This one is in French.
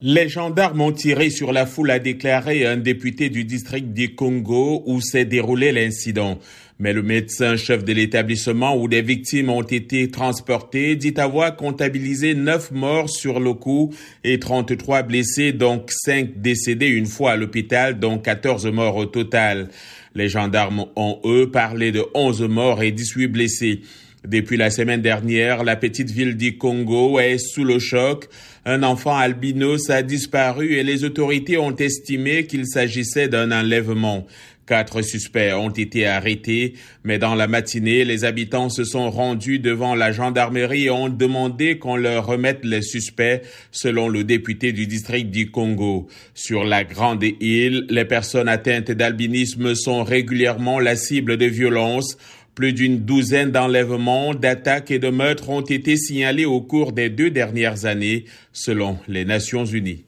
Les gendarmes ont tiré sur la foule, a déclaré un député du district du Congo où s'est déroulé l'incident. Mais le médecin chef de l'établissement où des victimes ont été transportées dit avoir comptabilisé 9 morts sur le coup et 33 blessés, donc 5 décédés une fois à l'hôpital, dont 14 morts au total. Les gendarmes ont, eux, parlé de 11 morts et 18 blessés. Depuis la semaine dernière, la petite ville du Congo est sous le choc. Un enfant albinos a disparu et les autorités ont estimé qu'il s'agissait d'un enlèvement. Quatre suspects ont été arrêtés, mais dans la matinée, les habitants se sont rendus devant la gendarmerie et ont demandé qu'on leur remette les suspects, selon le député du district du Congo. Sur la grande île, les personnes atteintes d'albinisme sont régulièrement la cible de violences. Plus d'une douzaine d'enlèvements, d'attaques et de meurtres ont été signalés au cours des deux dernières années, selon les Nations Unies.